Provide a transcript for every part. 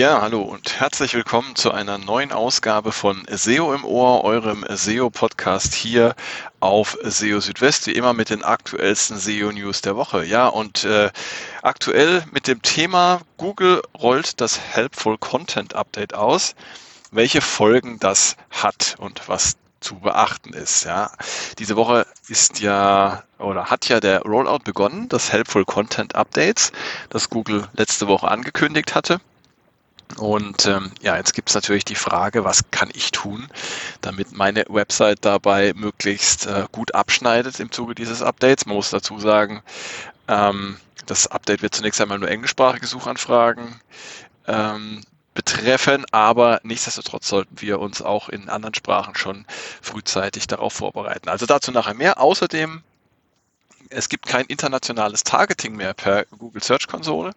Ja, hallo und herzlich willkommen zu einer neuen Ausgabe von SEO im Ohr, eurem SEO-Podcast hier auf SEO Südwest, wie immer mit den aktuellsten SEO-News der Woche. Ja, und äh, aktuell mit dem Thema Google rollt das Helpful Content Update aus, welche Folgen das hat und was zu beachten ist. Ja, diese Woche ist ja oder hat ja der Rollout begonnen, das Helpful Content Updates, das Google letzte Woche angekündigt hatte. Und ähm, ja, jetzt gibt es natürlich die Frage, was kann ich tun, damit meine Website dabei möglichst äh, gut abschneidet im Zuge dieses Updates. Man muss dazu sagen, ähm, das Update wird zunächst einmal nur englischsprachige Suchanfragen ähm, betreffen, aber nichtsdestotrotz sollten wir uns auch in anderen Sprachen schon frühzeitig darauf vorbereiten. Also dazu nachher mehr. Außerdem es gibt kein internationales Targeting mehr per Google Search Konsole.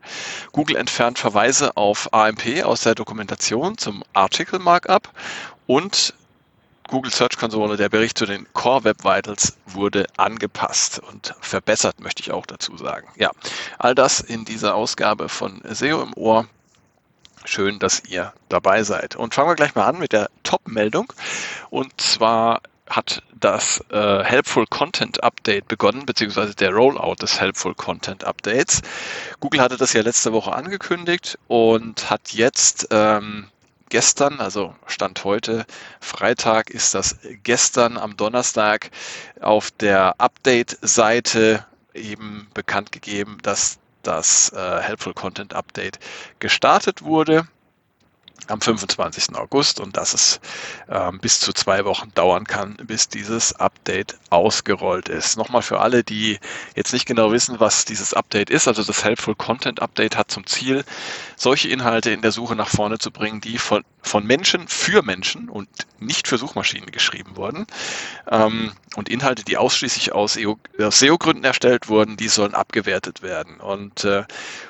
Google entfernt Verweise auf AMP aus der Dokumentation zum Article Markup und Google Search Konsole, der Bericht zu den Core Web Vitals wurde angepasst und verbessert, möchte ich auch dazu sagen. Ja, all das in dieser Ausgabe von SEO im Ohr. Schön, dass ihr dabei seid. Und fangen wir gleich mal an mit der Top-Meldung. Und zwar hat das äh, Helpful Content Update begonnen, beziehungsweise der Rollout des Helpful Content Updates. Google hatte das ja letzte Woche angekündigt und hat jetzt ähm, gestern, also Stand heute, Freitag ist das gestern am Donnerstag auf der Update-Seite eben bekannt gegeben, dass das äh, Helpful Content Update gestartet wurde am 25. August und dass es ähm, bis zu zwei Wochen dauern kann, bis dieses Update ausgerollt ist. Nochmal für alle, die jetzt nicht genau wissen, was dieses Update ist. Also das Helpful Content Update hat zum Ziel, solche Inhalte in der Suche nach vorne zu bringen, die von, von Menschen für Menschen und nicht für Suchmaschinen geschrieben wurden. Ähm, und Inhalte, die ausschließlich aus, e SEO-Gründen erstellt wurden, die sollen abgewertet werden. Und äh,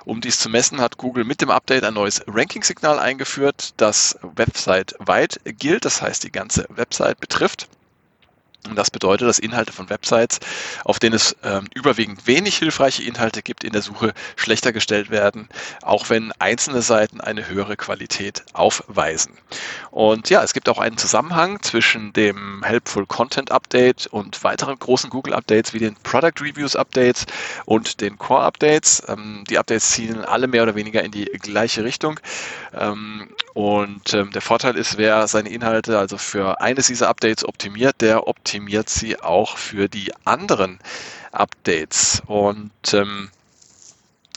um dies zu messen, hat Google mit dem Update ein neues Ranking-Signal eingeführt das website-weit gilt, das heißt die ganze Website betrifft. Und das bedeutet, dass Inhalte von Websites, auf denen es ähm, überwiegend wenig hilfreiche Inhalte gibt, in der Suche schlechter gestellt werden, auch wenn einzelne Seiten eine höhere Qualität aufweisen. Und ja, es gibt auch einen Zusammenhang zwischen dem Helpful Content Update und weiteren großen Google Updates wie den Product Reviews Updates und den Core Updates. Ähm, die Updates zielen alle mehr oder weniger in die gleiche Richtung. Ähm, und ähm, der Vorteil ist, wer seine Inhalte also für eines dieser Updates optimiert, der optimiert sie auch für die anderen Updates. Und ähm,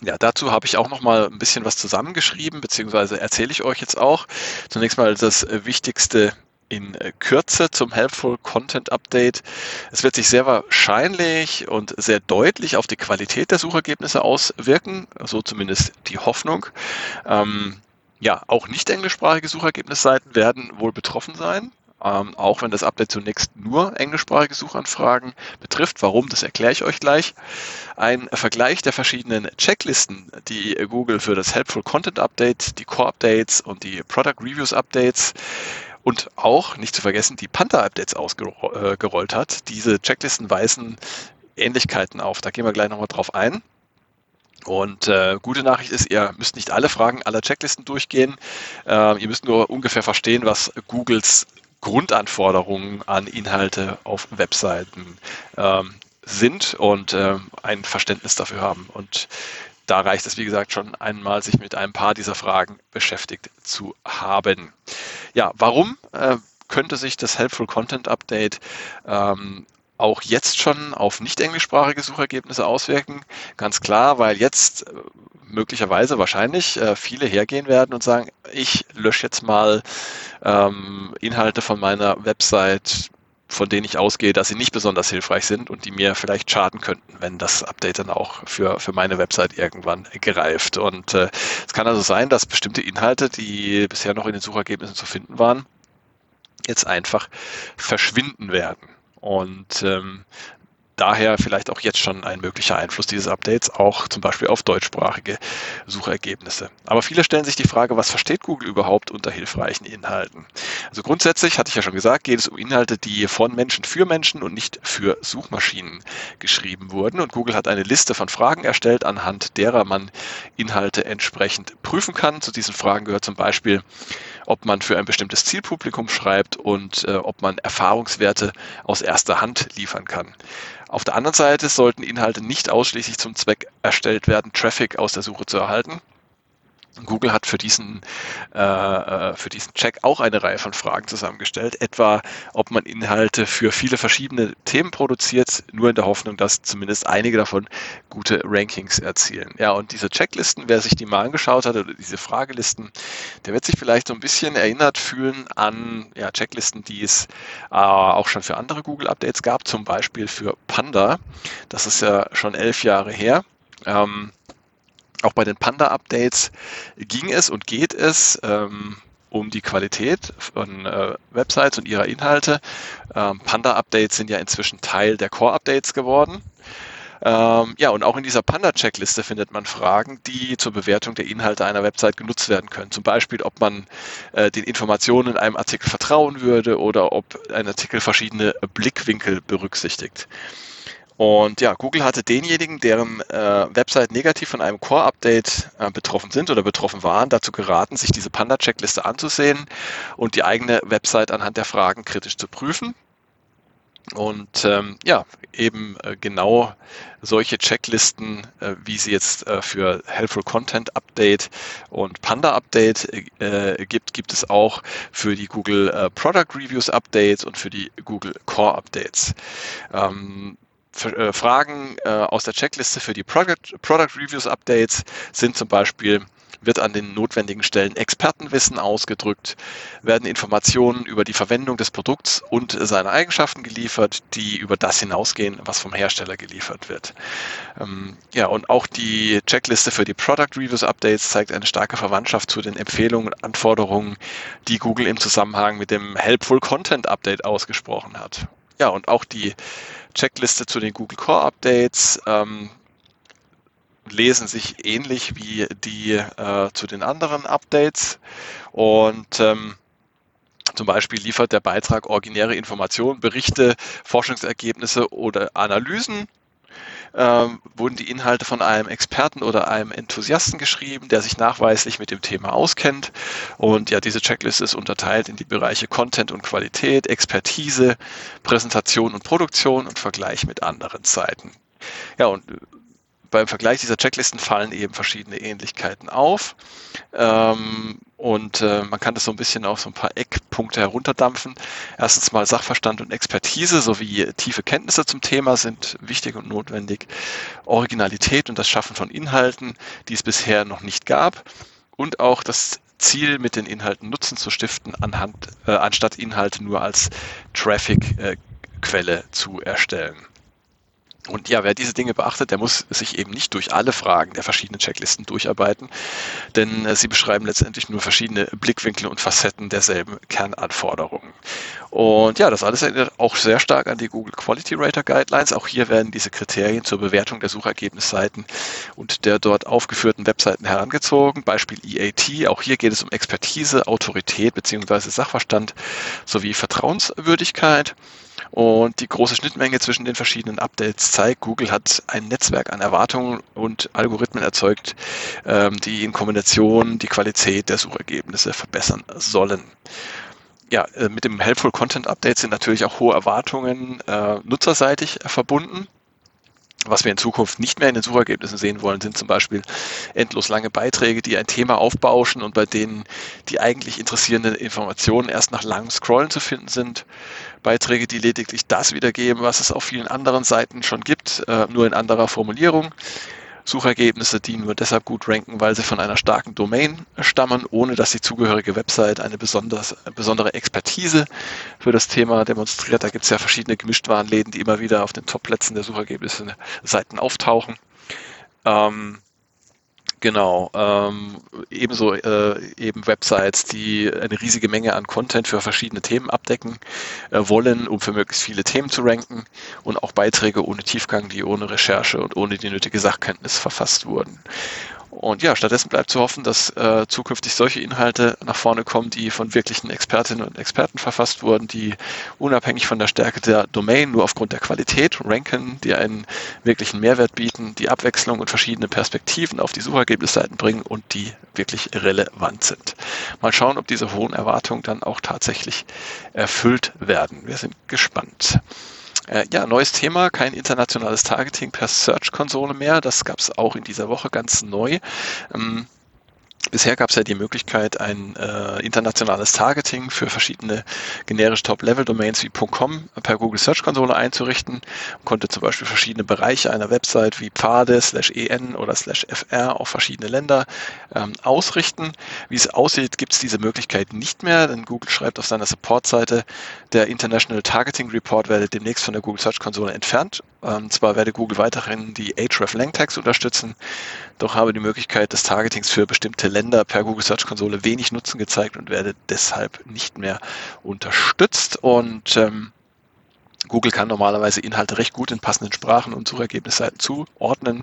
ja, dazu habe ich auch noch mal ein bisschen was zusammengeschrieben, beziehungsweise erzähle ich euch jetzt auch. Zunächst mal das Wichtigste in Kürze zum Helpful Content Update. Es wird sich sehr wahrscheinlich und sehr deutlich auf die Qualität der Suchergebnisse auswirken, so zumindest die Hoffnung. Ähm, ja, auch nicht englischsprachige Suchergebnisseiten werden wohl betroffen sein. Ähm, auch wenn das Update zunächst nur englischsprachige Suchanfragen betrifft. Warum, das erkläre ich euch gleich. Ein Vergleich der verschiedenen Checklisten, die Google für das Helpful Content Update, die Core Updates und die Product Reviews Updates und auch, nicht zu vergessen, die Panther-Updates ausgerollt äh, hat. Diese Checklisten weisen Ähnlichkeiten auf. Da gehen wir gleich nochmal drauf ein. Und äh, gute Nachricht ist, ihr müsst nicht alle Fragen aller Checklisten durchgehen. Äh, ihr müsst nur ungefähr verstehen, was Googles Grundanforderungen an Inhalte auf Webseiten ähm, sind und äh, ein Verständnis dafür haben. Und da reicht es, wie gesagt, schon einmal, sich mit ein paar dieser Fragen beschäftigt zu haben. Ja, warum äh, könnte sich das Helpful Content Update ähm, auch jetzt schon auf nicht englischsprachige Suchergebnisse auswirken. Ganz klar, weil jetzt äh, möglicherweise wahrscheinlich äh, viele hergehen werden und sagen, ich lösche jetzt mal ähm, Inhalte von meiner Website, von denen ich ausgehe, dass sie nicht besonders hilfreich sind und die mir vielleicht schaden könnten, wenn das Update dann auch für, für meine Website irgendwann greift. Und äh, es kann also sein, dass bestimmte Inhalte, die bisher noch in den Suchergebnissen zu finden waren, jetzt einfach verschwinden werden. Und ähm, daher vielleicht auch jetzt schon ein möglicher Einfluss dieses Updates, auch zum Beispiel auf deutschsprachige Suchergebnisse. Aber viele stellen sich die Frage, was versteht Google überhaupt unter hilfreichen Inhalten? Also grundsätzlich, hatte ich ja schon gesagt, geht es um Inhalte, die von Menschen für Menschen und nicht für Suchmaschinen geschrieben wurden. Und Google hat eine Liste von Fragen erstellt, anhand derer man Inhalte entsprechend prüfen kann. Zu diesen Fragen gehört zum Beispiel, ob man für ein bestimmtes Zielpublikum schreibt und äh, ob man Erfahrungswerte aus erster Hand liefern kann. Auf der anderen Seite sollten Inhalte nicht ausschließlich zum Zweck erstellt werden, Traffic aus der Suche zu erhalten. Google hat für diesen, äh, äh, für diesen Check auch eine Reihe von Fragen zusammengestellt, etwa ob man Inhalte für viele verschiedene Themen produziert, nur in der Hoffnung, dass zumindest einige davon gute Rankings erzielen. Ja, und diese Checklisten, wer sich die mal angeschaut hat, oder diese Fragelisten, der wird sich vielleicht so ein bisschen erinnert fühlen an ja, Checklisten, die es äh, auch schon für andere Google-Updates gab, zum Beispiel für Panda. Das ist ja schon elf Jahre her. Ähm, auch bei den Panda-Updates ging es und geht es ähm, um die Qualität von äh, Websites und ihrer Inhalte. Ähm, Panda-Updates sind ja inzwischen Teil der Core-Updates geworden. Ähm, ja, und auch in dieser Panda-Checkliste findet man Fragen, die zur Bewertung der Inhalte einer Website genutzt werden können. Zum Beispiel, ob man äh, den Informationen in einem Artikel vertrauen würde oder ob ein Artikel verschiedene Blickwinkel berücksichtigt. Und ja, Google hatte denjenigen, deren äh, Website negativ von einem Core-Update äh, betroffen sind oder betroffen waren, dazu geraten, sich diese Panda-Checkliste anzusehen und die eigene Website anhand der Fragen kritisch zu prüfen. Und ähm, ja, eben äh, genau solche Checklisten, äh, wie sie jetzt äh, für Helpful Content Update und Panda Update äh, gibt, gibt es auch für die Google äh, Product Reviews Updates und für die Google Core Updates. Ähm, äh, Fragen äh, aus der Checkliste für die Product, Product Reviews Updates sind zum Beispiel, wird an den notwendigen Stellen Expertenwissen ausgedrückt, werden Informationen über die Verwendung des Produkts und seine Eigenschaften geliefert, die über das hinausgehen, was vom Hersteller geliefert wird. Ähm, ja, und auch die Checkliste für die Product Reviews Updates zeigt eine starke Verwandtschaft zu den Empfehlungen und Anforderungen, die Google im Zusammenhang mit dem Helpful Content Update ausgesprochen hat. Ja, und auch die Checkliste zu den Google Core Updates ähm, lesen sich ähnlich wie die äh, zu den anderen Updates. Und ähm, zum Beispiel liefert der Beitrag originäre Informationen, Berichte, Forschungsergebnisse oder Analysen ähm, wurden die Inhalte von einem Experten oder einem Enthusiasten geschrieben, der sich nachweislich mit dem Thema auskennt. Und ja, diese Checkliste ist unterteilt in die Bereiche Content und Qualität, Expertise, Präsentation und Produktion und Vergleich mit anderen Seiten. Ja, und beim Vergleich dieser Checklisten fallen eben verschiedene Ähnlichkeiten auf. Ähm, und äh, man kann das so ein bisschen auf so ein paar Eckpunkte herunterdampfen. Erstens mal Sachverstand und Expertise sowie tiefe Kenntnisse zum Thema sind wichtig und notwendig. Originalität und das Schaffen von Inhalten, die es bisher noch nicht gab. Und auch das Ziel, mit den Inhalten Nutzen zu stiften, anhand, äh, anstatt Inhalte nur als Traffic-Quelle äh, zu erstellen. Und ja, wer diese Dinge beachtet, der muss sich eben nicht durch alle Fragen der verschiedenen Checklisten durcharbeiten, denn äh, sie beschreiben letztendlich nur verschiedene Blickwinkel und Facetten derselben Kernanforderungen. Und ja, das alles erinnert auch sehr stark an die Google Quality Rater Guidelines. Auch hier werden diese Kriterien zur Bewertung der Suchergebnisseiten und der dort aufgeführten Webseiten herangezogen. Beispiel EAT. Auch hier geht es um Expertise, Autorität bzw. Sachverstand sowie Vertrauenswürdigkeit. Und die große Schnittmenge zwischen den verschiedenen Updates zeigt, Google hat ein Netzwerk an Erwartungen und Algorithmen erzeugt, ähm, die in Kombination die Qualität der Suchergebnisse verbessern sollen ja, äh, mit dem Helpful Content Update sind natürlich auch hohe Erwartungen äh, nutzerseitig verbunden. Was wir in Zukunft nicht mehr in den Suchergebnissen sehen wollen, sind zum Beispiel endlos lange Beiträge, die ein Thema aufbauschen und bei denen die eigentlich interessierenden Informationen erst nach langem Scrollen zu finden sind. Beiträge, die lediglich das wiedergeben, was es auf vielen anderen Seiten schon gibt, äh, nur in anderer Formulierung. Suchergebnisse, die nur deshalb gut ranken, weil sie von einer starken Domain stammen, ohne dass die zugehörige Website eine besonders, besondere Expertise für das Thema demonstriert. Da gibt es ja verschiedene Gemischtwarenläden, die immer wieder auf den Top-Plätzen der Suchergebnisse Seiten auftauchen. Ähm, Genau, ähm, ebenso äh, eben Websites, die eine riesige Menge an Content für verschiedene Themen abdecken äh, wollen, um für möglichst viele Themen zu ranken und auch Beiträge ohne Tiefgang, die ohne Recherche und ohne die nötige Sachkenntnis verfasst wurden. Und ja, stattdessen bleibt zu hoffen, dass äh, zukünftig solche Inhalte nach vorne kommen, die von wirklichen Expertinnen und Experten verfasst wurden, die unabhängig von der Stärke der Domain nur aufgrund der Qualität ranken, die einen wirklichen Mehrwert bieten, die Abwechslung und verschiedene Perspektiven auf die Suchergebnisseiten bringen und die wirklich relevant sind. Mal schauen, ob diese hohen Erwartungen dann auch tatsächlich erfüllt werden. Wir sind gespannt. Äh, ja, neues Thema, kein internationales Targeting per Search-Konsole mehr. Das gab es auch in dieser Woche ganz neu. Ähm, Bisher gab es ja die Möglichkeit, ein äh, internationales Targeting für verschiedene generische Top-Level-Domains wie .com per Google Search Konsole einzurichten. Man konnte zum Beispiel verschiedene Bereiche einer Website wie Pfade, slash en oder slash fr auf verschiedene Länder ähm, ausrichten. Wie es aussieht, gibt es diese Möglichkeit nicht mehr, denn Google schreibt auf seiner Support-Seite, der International Targeting Report werde demnächst von der Google Search Konsole entfernt. Ähm, zwar werde Google weiterhin die href Tags unterstützen, doch habe die Möglichkeit des Targetings für bestimmte Länder per Google Search Konsole wenig Nutzen gezeigt und werde deshalb nicht mehr unterstützt. Und ähm, Google kann normalerweise Inhalte recht gut in passenden Sprachen und Suchergebnisseiten zuordnen.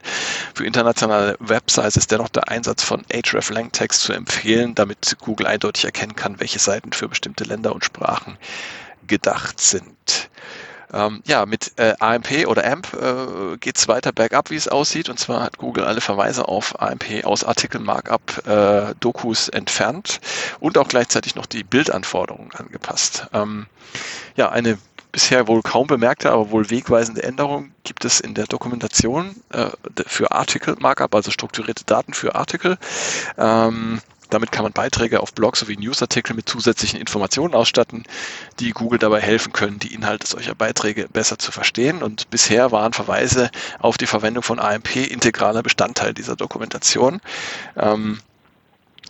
Für internationale Websites ist dennoch der Einsatz von href Tags zu empfehlen, damit Google eindeutig erkennen kann, welche Seiten für bestimmte Länder und Sprachen gedacht sind. Ähm, ja, mit äh, AMP oder AMP äh, geht es weiter bergab, wie es aussieht. Und zwar hat Google alle Verweise auf AMP aus Artikel-Markup äh, Dokus entfernt und auch gleichzeitig noch die Bildanforderungen angepasst. Ähm, ja, eine bisher wohl kaum bemerkte, aber wohl wegweisende Änderung gibt es in der Dokumentation äh, für Artikel Markup, also strukturierte Daten für Artikel. Ähm, damit kann man Beiträge auf Blogs sowie Newsartikel mit zusätzlichen Informationen ausstatten, die Google dabei helfen können, die Inhalte solcher Beiträge besser zu verstehen. Und bisher waren Verweise auf die Verwendung von AMP integraler Bestandteil dieser Dokumentation. Ähm,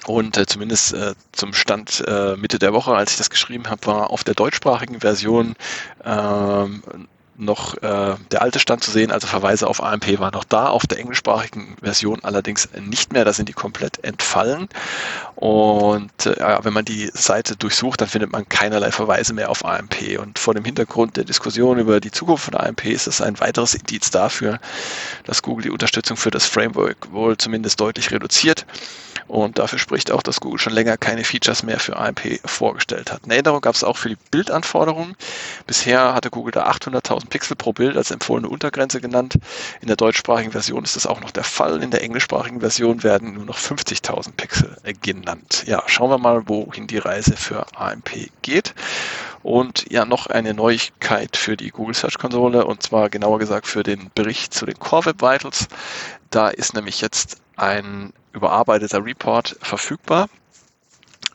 und äh, zumindest äh, zum Stand äh, Mitte der Woche, als ich das geschrieben habe, war auf der deutschsprachigen Version ähm, noch äh, der alte Stand zu sehen, also Verweise auf AMP war noch da, auf der englischsprachigen Version allerdings nicht mehr, da sind die komplett entfallen. Und äh, wenn man die Seite durchsucht, dann findet man keinerlei Verweise mehr auf AMP. Und vor dem Hintergrund der Diskussion über die Zukunft von AMP ist es ein weiteres Indiz dafür, dass Google die Unterstützung für das Framework wohl zumindest deutlich reduziert. Und dafür spricht auch, dass Google schon länger keine Features mehr für AMP vorgestellt hat. Eine Änderung gab es auch für die Bildanforderungen. Bisher hatte Google da 800.000 Pixel pro Bild als empfohlene Untergrenze genannt. In der deutschsprachigen Version ist das auch noch der Fall. In der englischsprachigen Version werden nur noch 50.000 Pixel genannt. Ja, schauen wir mal, wohin die Reise für AMP geht. Und ja, noch eine Neuigkeit für die Google Search Konsole und zwar genauer gesagt für den Bericht zu den Core Web Vitals. Da ist nämlich jetzt ein überarbeiteter Report verfügbar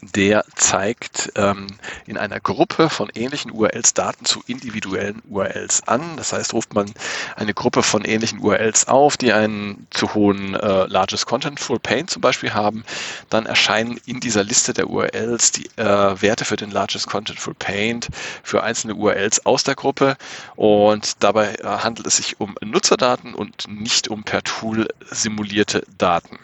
der zeigt ähm, in einer Gruppe von ähnlichen URLs Daten zu individuellen URLs an. Das heißt, ruft man eine Gruppe von ähnlichen URLs auf, die einen zu hohen äh, Largest Contentful Paint zum Beispiel haben, dann erscheinen in dieser Liste der URLs die äh, Werte für den Largest Contentful Paint für einzelne URLs aus der Gruppe und dabei äh, handelt es sich um Nutzerdaten und nicht um per Tool simulierte Daten.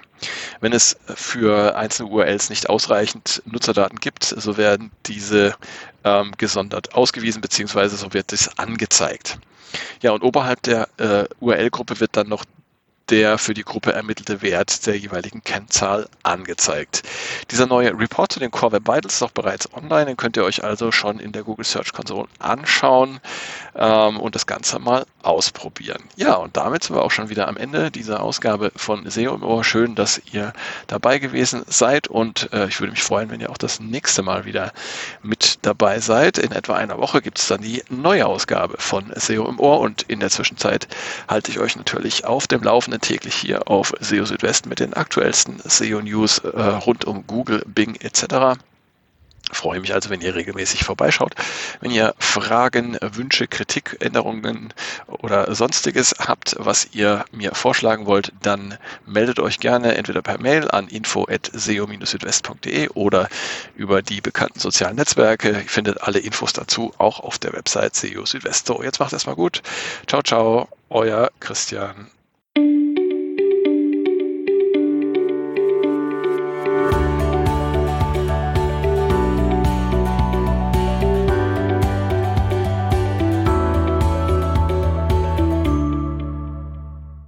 Wenn es für einzelne URLs nicht ausreichend Nutzerdaten gibt, so werden diese ähm, gesondert ausgewiesen, beziehungsweise so wird es angezeigt. Ja, und oberhalb der äh, URL-Gruppe wird dann noch der für die Gruppe ermittelte Wert der jeweiligen Kennzahl angezeigt. Dieser neue Report zu den Core Web Vitals ist auch bereits online, den könnt ihr euch also schon in der Google Search Console anschauen ähm, und das Ganze mal ausprobieren. Ja, und damit sind wir auch schon wieder am Ende dieser Ausgabe von SEO im Ohr. Schön, dass ihr dabei gewesen seid und äh, ich würde mich freuen, wenn ihr auch das nächste Mal wieder mit dabei seid. In etwa einer Woche gibt es dann die neue Ausgabe von SEO im Ohr und in der Zwischenzeit halte ich euch natürlich auf dem Laufenden täglich hier auf SEO Südwest mit den aktuellsten SEO-News äh, rund um Google, Bing etc. Freue mich also, wenn ihr regelmäßig vorbeischaut. Wenn ihr Fragen, Wünsche, Kritik, Änderungen oder sonstiges habt, was ihr mir vorschlagen wollt, dann meldet euch gerne entweder per Mail an info@seo-südwest.de oder über die bekannten sozialen Netzwerke. Ihr findet alle Infos dazu auch auf der Website SEO Südwest. So, jetzt macht es mal gut. Ciao, ciao, euer Christian.